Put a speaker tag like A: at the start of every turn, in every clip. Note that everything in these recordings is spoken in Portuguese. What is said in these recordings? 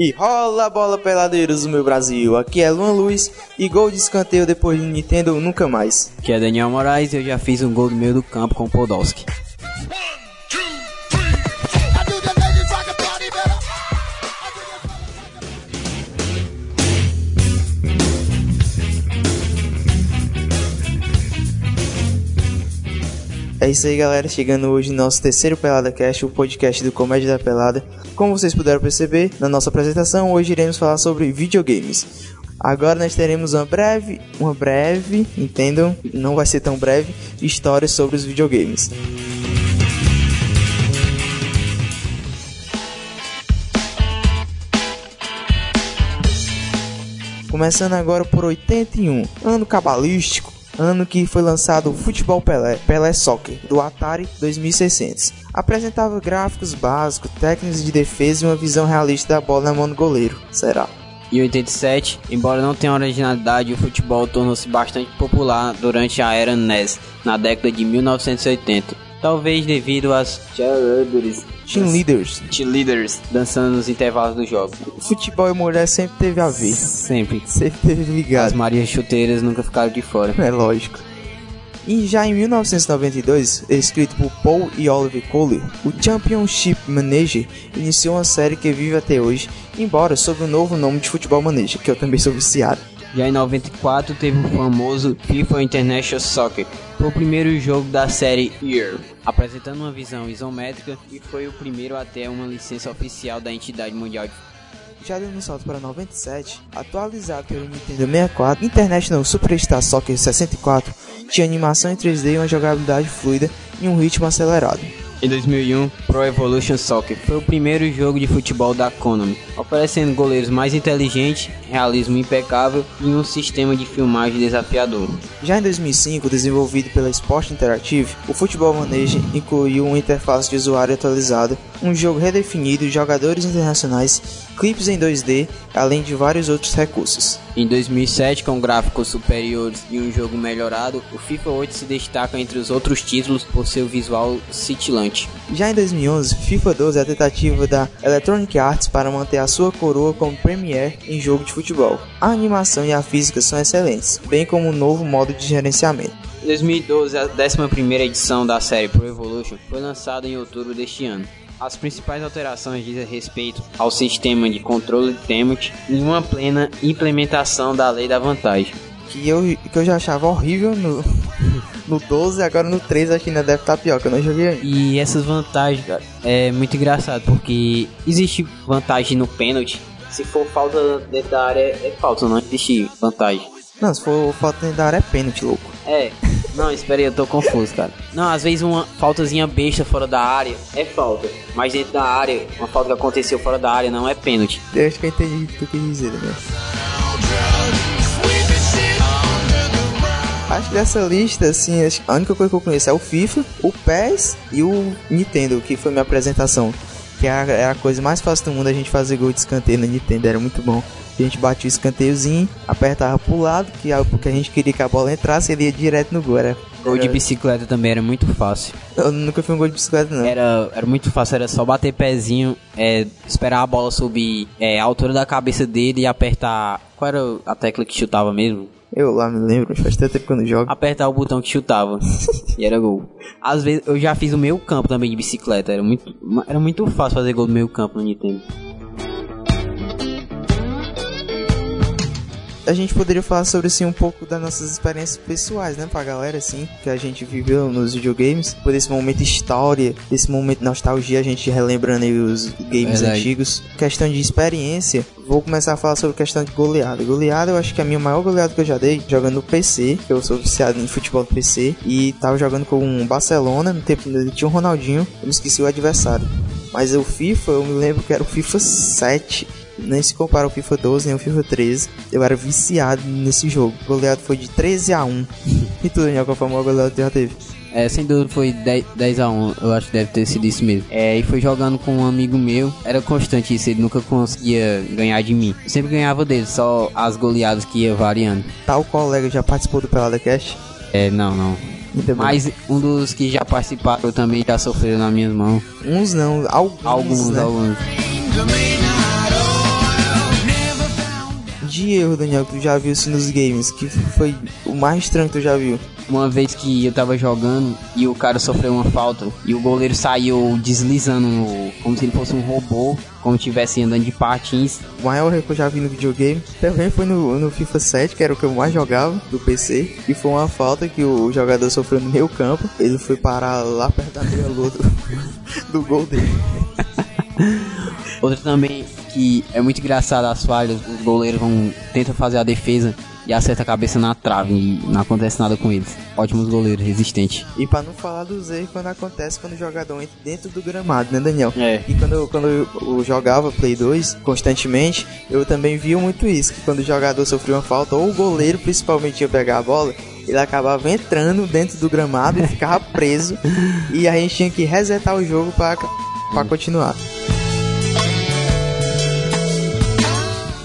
A: E rola a bola peladeiros do meu Brasil. Aqui é Luan Luiz e gol de escanteio depois de Nintendo nunca mais.
B: Que é Daniel Moraes e eu já fiz um gol do meio do campo com o Podolski.
A: É isso aí, galera. Chegando hoje no nosso terceiro Pelada Cast, o podcast do Comédia da Pelada. Como vocês puderam perceber, na nossa apresentação, hoje iremos falar sobre videogames. Agora nós teremos uma breve, uma breve, entendam, não vai ser tão breve, história sobre os videogames. Começando agora por 81, ano cabalístico, ano que foi lançado o Futebol Pelé, Pelé Soccer, do Atari 2600. Apresentava gráficos básicos, técnicas de defesa e uma visão realista da bola na mão do goleiro. Será?
B: Em 87, embora não tenha originalidade, o futebol tornou-se bastante popular durante a era NES, na década de 1980. Talvez devido às cheerleaders,
A: Team Leaders.
B: cheerleaders dançando nos intervalos do jogo.
A: Futebol e mulher sempre teve a ver.
B: Sempre.
A: Sempre teve
B: As
A: ligado.
B: Marias chuteiras nunca ficaram de fora.
A: É lógico. E já em 1992, escrito por Paul e Oliver Kohler, o Championship Manager iniciou uma série que vive até hoje, embora sob o novo nome de Futebol Manager, que eu também sou viciado.
B: Já em 94 teve o famoso FIFA International Soccer, foi o primeiro jogo da série Year, apresentando uma visão isométrica e foi o primeiro a ter uma licença oficial da entidade mundial de
A: Já dando um salto para 97, atualizado pelo Nintendo 64, International Superstar Soccer 64 tinha animação em 3D e uma jogabilidade fluida e um ritmo acelerado.
B: Em 2001, Pro Evolution Soccer foi o primeiro jogo de futebol da Konami, oferecendo goleiros mais inteligentes, realismo impecável e um sistema de filmagem desafiador.
A: Já em 2005, desenvolvido pela Sport Interactive, o Futebol Manager incluiu uma interface de usuário atualizada, um jogo redefinido, jogadores internacionais, clipes em 2D, além de vários outros recursos.
B: Em 2007, com gráficos superiores e um jogo melhorado, o FIFA 8 se destaca entre os outros títulos por seu visual cintilante.
A: Já em 2011, FIFA 12 é a tentativa da Electronic Arts para manter a sua coroa como Premier em jogo de futebol. A animação e a física são excelentes, bem como um novo modo de gerenciamento.
B: Em 2012, a 11ª edição da série Pro Evolution foi lançada em outubro deste ano. As principais alterações dizem respeito ao sistema de controle de tempo e uma plena implementação da lei da vantagem.
A: Que eu, que eu já achava horrível no, no 12, agora no 13 acho que ainda deve estar pior, que eu não joguei ainda.
B: E essas vantagens, cara, é muito engraçado, porque existe vantagem no pênalti. Se for falta dentro da área, é falta, não existe vantagem.
A: Não, se for falta dentro da área é pênalti, louco.
B: É, não, espera aí, eu tô confuso, cara. Não, às vezes uma faltazinha besta fora da área é falta. Mas dentro da área, uma falta que aconteceu fora da área não é pênalti.
A: Eu acho que eu entendi o que tu quis dizer, né? Acho que dessa lista, assim, a única coisa que eu conheço é o FIFA, o PES e o Nintendo, que foi minha apresentação. Que é a, é a coisa mais fácil do mundo a gente fazer gol de escanteio na Nintendo, era muito bom. A gente batia o escanteiozinho, apertava pro lado, que porque a gente queria que a bola entrasse ele ia direto no gol. Era,
B: Gol de bicicleta também era muito fácil.
A: Eu nunca fui um gol de bicicleta, não.
B: Era, era muito fácil, era só bater pezinho, é, esperar a bola subir é, a altura da cabeça dele e apertar. Qual era a tecla que chutava mesmo?
A: Eu lá me lembro, faz tanto tempo que eu não jogo.
B: Apertar o botão que chutava. e era gol. Às vezes eu já fiz o meio campo também de bicicleta. Era muito, era muito fácil fazer gol do meio campo no Nintendo.
A: A gente poderia falar sobre assim um pouco das nossas experiências pessoais, né, pra galera assim, que a gente viveu nos videogames, por esse momento história, esse momento nostalgia, a gente relembrando aí os games
B: Verdade.
A: antigos. Questão de experiência, vou começar a falar sobre questão de goleada. Goleada, eu acho que a minha maior goleada que eu já dei jogando no PC, que eu sou viciado em futebol no PC e tava jogando com um Barcelona, no tempo ele tinha um Ronaldinho, eu me esqueci o adversário. Mas o FIFA, eu me lembro que era o FIFA 7. Nem se compara ao FIFA 12 nem ao FIFA 13. Eu era viciado nesse jogo. O goleado foi de 13 a 1. e tu, Daniel, qual foi a maior goleada que já teve?
B: É, sem dúvida foi 10, 10 a 1, eu acho que deve ter sido isso mesmo. É, e foi jogando com um amigo meu, era constante isso, ele nunca conseguia ganhar de mim. Eu sempre ganhava dele, só as goleadas que ia variando.
A: Tal colega já participou do Pelada Cast?
B: É, não, não. Mas um dos que já participaram também já sofreram nas minhas mãos.
A: Uns não, alguns,
B: Alguns,
A: né?
B: alguns.
A: De erro, Daniel, que tu já viu assim nos games? Que foi o mais estranho que tu já viu?
B: Uma vez que eu tava jogando e o cara sofreu uma falta e o goleiro saiu deslizando como se ele fosse um robô, como estivesse andando de patins.
A: O maior erro que eu já vi no videogame também foi no, no FIFA 7, que era o que eu mais jogava do PC, e foi uma falta que o jogador sofreu no meio campo. Ele foi parar lá perto da meia-lua do, do gol dele.
B: Outra também que é muito engraçado as falhas, os goleiros vão tentam fazer a defesa e acerta a cabeça na trave e não acontece nada com eles. Ótimos goleiros, resistentes.
A: E para não falar dos erros quando acontece quando o jogador entra dentro do gramado, né, Daniel?
B: É.
A: E quando, quando eu, eu jogava Play 2 constantemente, eu também via muito isso, que quando o jogador sofria uma falta, ou o goleiro principalmente ia pegar a bola, ele acabava entrando dentro do gramado e ficava preso. e a gente tinha que resetar o jogo para continuar.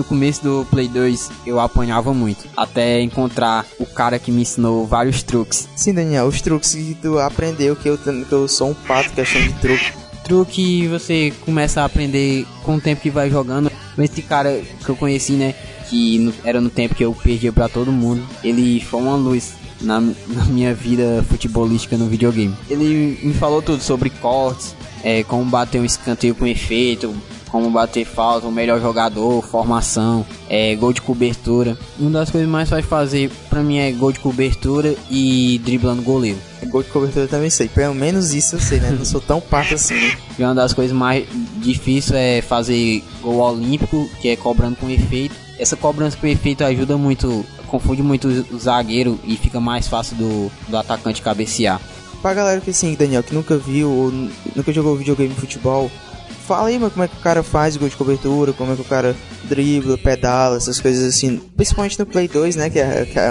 B: No começo do Play 2 eu apanhava muito, até encontrar o cara que me ensinou vários truques.
A: Sim, Daniel, os truques que tu aprendeu, que eu, que eu sou um pato questão de truque.
B: Truque você começa a aprender com o tempo que vai jogando. Esse cara que eu conheci, né, que era no tempo que eu perdia para todo mundo, ele foi uma luz na, na, minha vida futebolística no videogame. Ele me falou tudo sobre cortes, é, como bater um escanteio com efeito, como bater falta, o melhor jogador, formação, é, gol de cobertura. Uma das coisas mais fáceis de fazer pra mim é gol de cobertura e driblando goleiro.
A: Gol de cobertura eu também sei, pelo menos isso eu sei, né? Não sou tão pato assim. Né?
B: E uma das coisas mais difíceis é fazer gol olímpico, que é cobrando com efeito. Essa cobrança com efeito ajuda muito, confunde muito o zagueiro e fica mais fácil do, do atacante cabecear.
A: Pra galera que assim, Daniel, que nunca viu ou nunca jogou videogame de futebol, fala aí, mano, como é que o cara faz gol de cobertura, como é que o cara dribla, pedala, essas coisas assim. Principalmente no Play 2, né? Que é, que é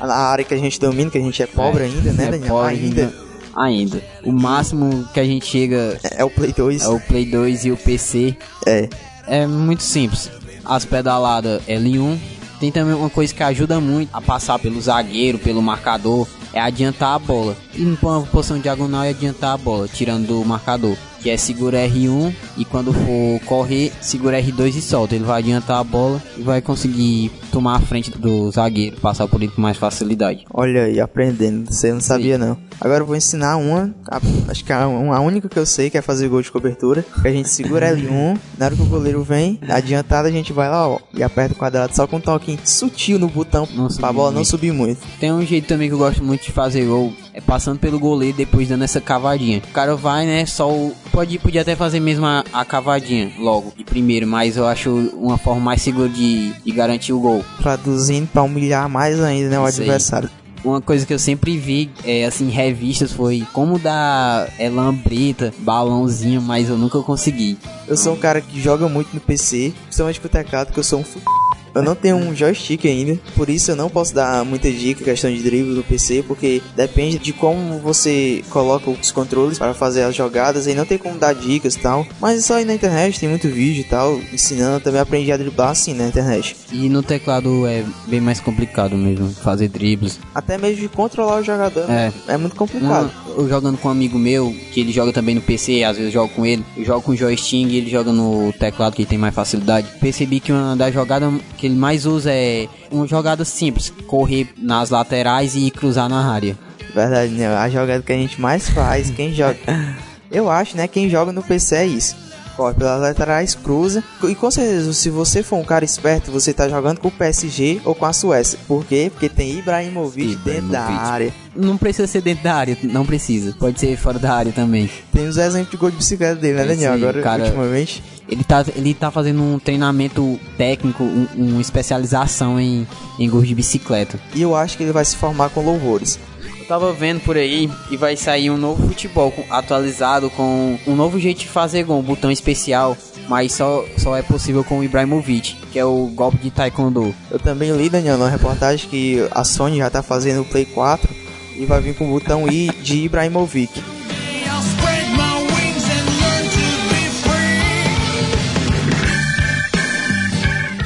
A: a área que a gente domina, que a gente é pobre é, ainda, né,
B: é
A: Daniel?
B: Pobre ainda. Ainda. O máximo que a gente chega.
A: É, é o Play 2.
B: É o Play 2 e o PC.
A: É.
B: É muito simples. As pedaladas L1. Tem também uma coisa que ajuda muito a passar pelo zagueiro, pelo marcador, é adiantar a bola. E numa posição diagonal é adiantar a bola, tirando do marcador que é segura R1 e quando for correr, segura R2 e solta. Ele vai adiantar a bola e vai conseguir tomar a frente do zagueiro, passar por ele com mais facilidade.
A: Olha aí, aprendendo, você não sabia Sim. não. Agora eu vou ensinar uma, a, acho que a, a, única que eu sei que é fazer gol de cobertura, que a gente segura L1, na hora que o goleiro vem, adiantado a gente vai lá, ó, e aperta o quadrado só com um toque sutil no botão não pra bola muito. não subir muito.
B: Tem um jeito também que eu gosto muito de fazer gol, é passando pelo goleiro depois dando essa cavadinha. O cara vai, né, só o, pode podia até fazer mesmo a, a, cavadinha logo de primeiro, mas eu acho uma forma mais segura de, de garantir o gol.
A: Traduzindo para humilhar mais ainda, né, o Isso adversário. Aí
B: uma coisa que eu sempre vi, é, assim, revistas foi como dar é, lambreta, balãozinho, mas eu nunca consegui.
A: Eu sou um cara que joga muito no PC, principalmente com o teclado, que eu sou um f... Eu não tenho um joystick ainda, por isso eu não posso dar muita dica questão de drible no PC, porque depende de como você coloca os controles para fazer as jogadas e não tem como dar dicas e tal. Mas é só aí na internet, tem muito vídeo e tal, ensinando. Eu também aprendi a driblar assim na internet.
B: E no teclado é bem mais complicado mesmo, fazer dribles.
A: Até mesmo de controlar o jogador, é, é muito complicado.
B: Jogando com um amigo meu, que ele joga também no PC, às vezes eu jogo com ele, eu jogo com joystick e ele joga no teclado que tem mais facilidade. Percebi que uma das jogadas que ele mais usa é uma jogada simples, correr nas laterais e cruzar na área.
A: Verdade, né? A jogada que a gente mais faz, quem joga. Eu acho, né? Quem joga no PC é isso corre pelas laterais, cruza. E com certeza, se você for um cara esperto, você tá jogando com o PSG ou com a Suécia. Por quê? Porque tem Ibrahimovic, Ibrahimovic. dentro da área.
B: Não precisa ser dentro da área, não precisa. Pode ser fora da área também.
A: Tem os exemplos de gol de bicicleta dele, né, Daniel? Agora, cara, ultimamente.
B: Ele tá, ele tá fazendo um treinamento técnico, um, uma especialização em, em gols de bicicleta.
A: E eu acho que ele vai se formar com louvores.
B: Tava vendo por aí e vai sair um novo futebol atualizado com um novo jeito de fazer gol, um botão especial mas só, só é possível com o Ibrahimovic, que é o golpe de Taekwondo.
A: Eu também li, Daniel, na reportagem que a Sony já tá fazendo o Play 4 e vai vir com o botão I de Ibrahimovic.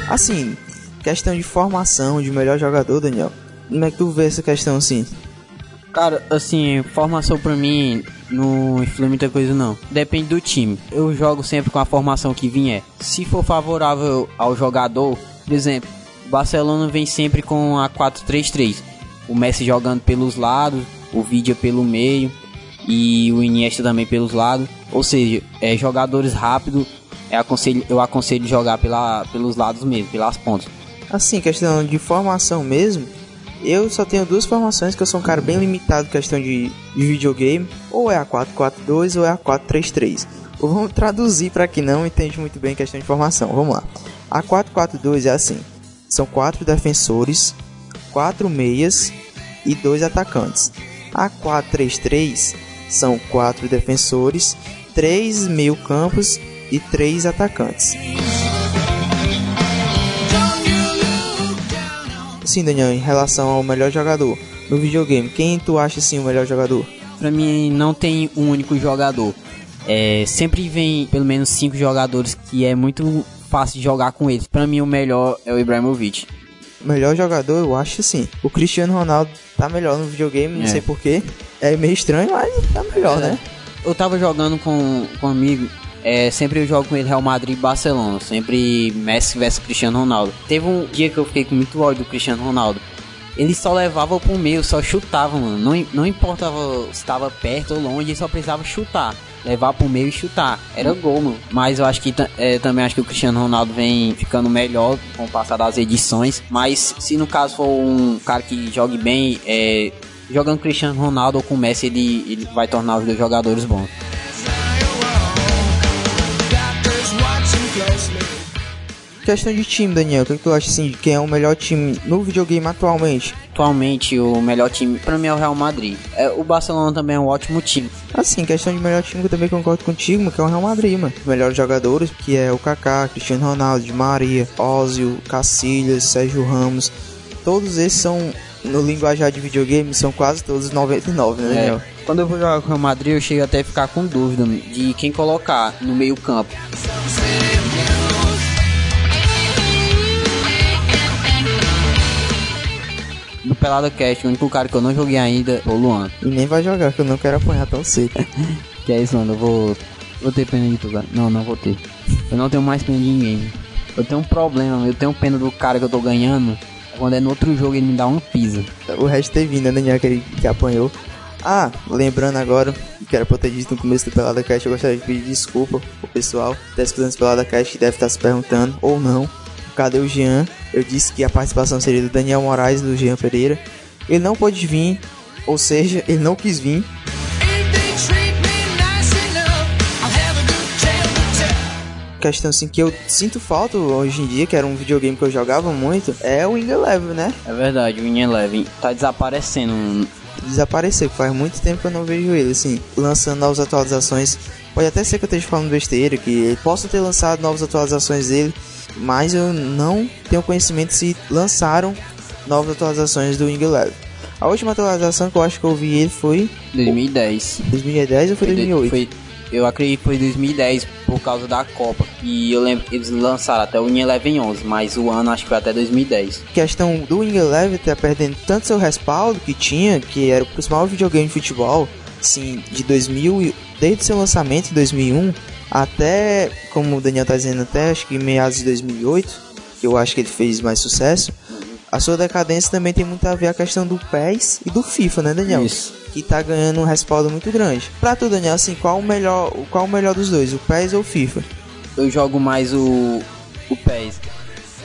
A: Assim, questão de formação de melhor jogador, Daniel. Como é que tu vê essa questão assim?
B: Cara, assim, formação pra mim não influi muita coisa não. Depende do time. Eu jogo sempre com a formação que vier. Se for favorável ao jogador, por exemplo, O Barcelona vem sempre com a 4-3-3. O Messi jogando pelos lados, o Vidia pelo meio e o Iniesta também pelos lados. Ou seja, é, jogadores rápidos, é, aconselho, eu aconselho jogar pela, pelos lados mesmo, pelas pontas.
A: Assim, questão de formação mesmo, eu só tenho duas formações que eu sou um cara bem limitado questão de, de videogame, ou é a 442 ou é a 433. Vamos traduzir para quem não entende muito bem questão de formação. Vamos lá. A 442 é assim: são quatro defensores, quatro meias e dois atacantes. A 433 são quatro defensores, três meio-campos e três atacantes. Sim, Daniel, em relação ao melhor jogador no videogame, quem tu acha assim o melhor jogador?
B: Pra mim não tem um único jogador. É, sempre vem pelo menos cinco jogadores que é muito fácil de jogar com eles. Pra mim o melhor é o Ibrahimovic.
A: Melhor jogador, eu acho sim. O Cristiano Ronaldo tá melhor no videogame, não
B: É.
A: sei porquê. É meio estranho, mas tá melhor, né?
B: Eu tava jogando com, com um amigo, é, sempre eu jogo com ele Real Madrid e Barcelona, sempre Messi versus Cristiano Ronaldo. Teve um dia que eu fiquei com muito ódio do Cristiano Ronaldo. Ele só levava pro meio, só chutava, mano. Não, não importava se estava perto ou longe, ele só precisava chutar. Levar pro meio e chutar. Era gol, mano. Mas eu acho que é, também acho que o Cristiano Ronaldo vem ficando melhor com o passar das edições. Mas se no caso for um cara que jogue bem, é, jogando Cristiano Ronaldo ou com Messi, ele, ele vai tornar os dois jogadores bons.
A: Questão de time, Daniel, o que, que tu acha assim de quem é o melhor time no videogame atualmente?
B: Atualmente o melhor time para mim é o Real Madrid. É, o Barcelona também é um ótimo time.
A: Assim, questão de melhor time que eu também concordo contigo, que é o Real Madrid, mano. Os melhores jogadores, que é o Kaká, Cristiano Ronaldo, Di Maria, Ozil, Cacilhas, Sérgio Ramos. Todos esses são, no linguajar de videogame, são quase todos 99, né, Daniel?
B: É, quando eu vou jogar com o Real Madrid, eu chego até a ficar com dúvida de quem colocar no meio campo. Pelada Cast, o único cara que eu não joguei ainda é o Luan.
A: E nem vai jogar, que eu não quero apanhar tão cedo.
B: Que é isso, mano, eu vou. Vou ter pena de tu, cara. Não, não vou ter. Eu não tenho mais pena de ninguém. Eu tenho um problema, eu tenho pena do cara que eu tô ganhando. Quando é no outro jogo ele me dá uma pisa.
A: o resto teve vindo, né, Daniel, aquele que apanhou. Ah, lembrando agora, que era pra eu ter dito no começo do Pelada Cast, eu gostaria de pedir desculpa pro pessoal que tá escutando Pelada Cast que deve estar se perguntando, ou não, cadê o Jean? Eu disse que a participação seria do Daniel Moraes e do Jean Pereira. Ele não pôde vir, ou seja, ele não quis vir. Questão assim que eu sinto falta hoje em dia, que era um videogame que eu jogava muito, é o Wing Eleven, né?
B: É verdade, o Win Eleven tá desaparecendo.
A: desapareceu, faz muito tempo que eu não vejo ele, assim, lançando novas atualizações. Pode até ser que eu esteja falando besteira, que ele possa ter lançado novas atualizações dele, mas eu não tenho conhecimento se lançaram novas atualizações do Wing Eleven. A última atualização que eu acho que eu vi ele foi
B: 2010.
A: 2010 ou foi
B: Foi de-
A: 2008?
B: foi- eu acredito que foi 2010 por causa da Copa. E eu lembro que eles lançaram até o Win Eleven 11, mas o ano acho que foi até 2010.
A: questão do Wing Eleven tá perdendo tanto seu respaldo que tinha, que era o principal videogame de futebol, assim, de 2000, e- desde seu lançamento em 2001 até, como o Daniel tá dizendo, até acho que meados de 2008, que eu acho que ele fez mais sucesso. A sua decadência também tem muito a ver a questão do PES e do FIFA, né, Daniel?
B: Isso.
A: Que tá ganhando um respaldo muito grande. Pra tu, Daniel, assim, qual o melhor, qual o melhor dos dois, o PES ou o FIFA?
B: Eu jogo mais o, o PES.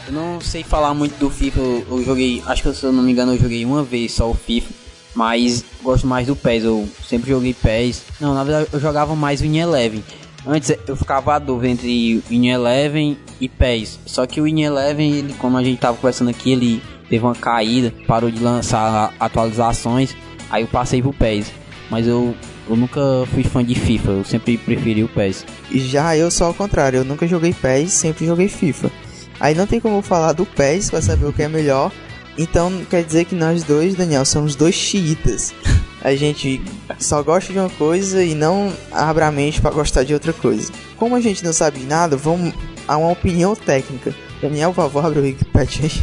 B: Eu não sei falar muito do FIFA, eu, eu joguei, acho que se eu não me engano eu joguei uma vez só o FIFA. Mas gosto mais do PES, eu sempre joguei PES. Não, na verdade eu jogava mais o Win Eleven. Antes eu ficava a dúvida entre Win Eleven e PES. Só que o Win Eleven, ele, como a gente tava conversando aqui, ele teve uma caída, parou de lançar atualizações. Aí eu passei pro PES. Mas eu, eu nunca fui fã de FIFA, eu sempre preferi o PES.
A: E Já eu sou ao contrário, eu nunca joguei PES, sempre joguei FIFA. Aí não tem como falar do PES pra saber o que é melhor. Então quer dizer que nós dois, Daniel, somos dois xiitas. A gente só gosta de uma coisa e não abre a mente pra gostar de outra coisa. Como a gente não sabe nada, vamos a uma opinião técnica. Daniel, por favor, abre o Wikipedia aí.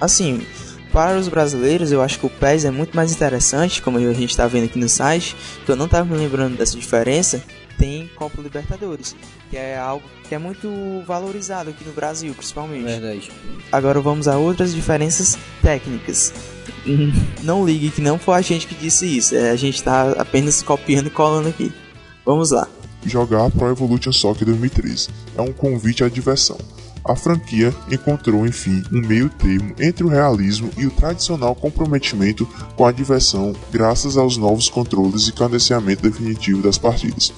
A: Assim, para os brasileiros, eu acho que o PES é muito mais interessante, como a gente está vendo aqui no site, que eu não estava me lembrando dessa diferença, tem Copa Libertadores, que é algo que é muito valorizado aqui no Brasil, principalmente.
B: Verdade.
A: Agora vamos a outras diferenças técnicas. Não ligue que não foi a gente que disse isso, é, a gente tá apenas copiando e colando aqui. Vamos lá.
C: Jogar Pro Evolution Soccer 2013 é um convite à diversão. A franquia encontrou, enfim, um meio termo entre o realismo e o tradicional comprometimento com a diversão, graças aos novos controles e cadenciamento definitivo das partidas.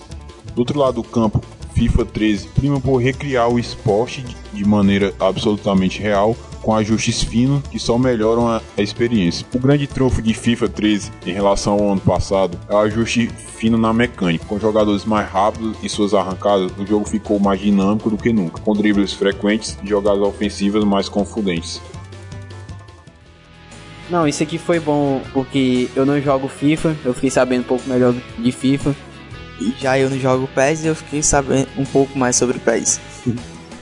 D: Do outro lado do campo, FIFA 13 prima por recriar o esporte de maneira absolutamente real, com ajustes finos que só melhoram a, experiência. O grande trunfo de FIFA 13 em relação ao ano passado é o ajuste fino na mecânica. Com jogadores mais rápidos e suas arrancadas, o jogo ficou mais dinâmico do que nunca, com dribles frequentes e jogadas ofensivas mais confundentes.
B: Não, isso aqui foi bom porque eu não jogo FIFA, eu fiquei sabendo um pouco melhor de FIFA
A: já eu não jogo PES e eu fiquei sabendo um pouco mais sobre PES.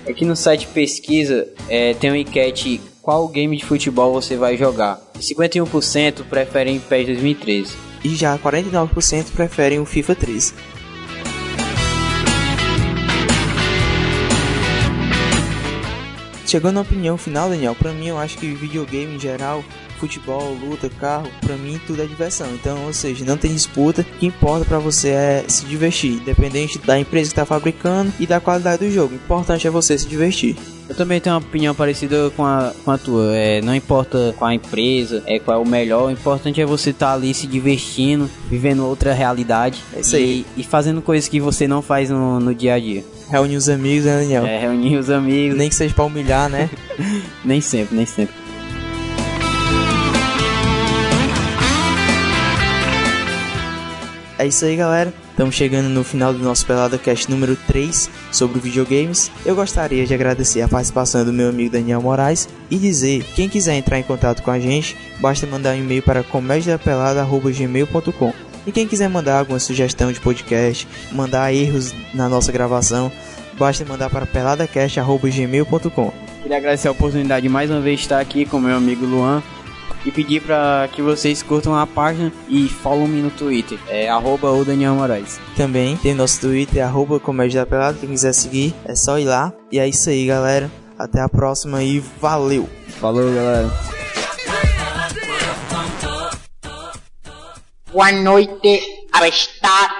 B: Aqui no site pesquisa é, tem uma enquete qual game de futebol você vai jogar. 51% preferem PES 2013.
A: E já 49% preferem o FIFA 13. Chegando na opinião final, Daniel, pra mim eu acho que videogame em geral futebol, luta, carro, para mim tudo é diversão. Então, ou seja, não tem disputa. O que importa para você é se divertir, independente da empresa que está fabricando e da qualidade do jogo. O importante é você se divertir.
B: Eu também tenho uma opinião parecida com a, com a tua. É, não importa qual a empresa, é qual é o melhor. O importante é você estar tá ali se divertindo, vivendo outra realidade.
A: É isso aí.
B: E, e fazendo coisas que você não faz no, no dia a dia.
A: Reunir os amigos, né, Daniel?
B: É, reunir os amigos.
A: Nem que seja pra humilhar, né?
B: nem sempre, nem sempre.
A: É isso aí, galera. Estamos chegando no final do nosso Pelada Cast número 3 sobre videogames. Eu gostaria de agradecer a participação do meu amigo Daniel Moraes e dizer, quem quiser entrar em contato com a gente, basta mandar um e-mail para comediapelada.gmail.com E quem quiser mandar alguma sugestão de podcast, mandar erros na nossa gravação, basta mandar para peladacast.gmail.com
B: Queria agradecer a oportunidade de mais uma vez estar aqui com meu amigo Luan e pedir para que vocês curtam a página e follow me no Twitter, é arroba o Daniel Moraes.
A: Também tem nosso Twitter, arroba Comédia da Pelada, quem quiser seguir é só ir lá. E é isso aí, galera. Até a próxima e valeu!
B: Falou, galera!
E: Boa noite, abestado!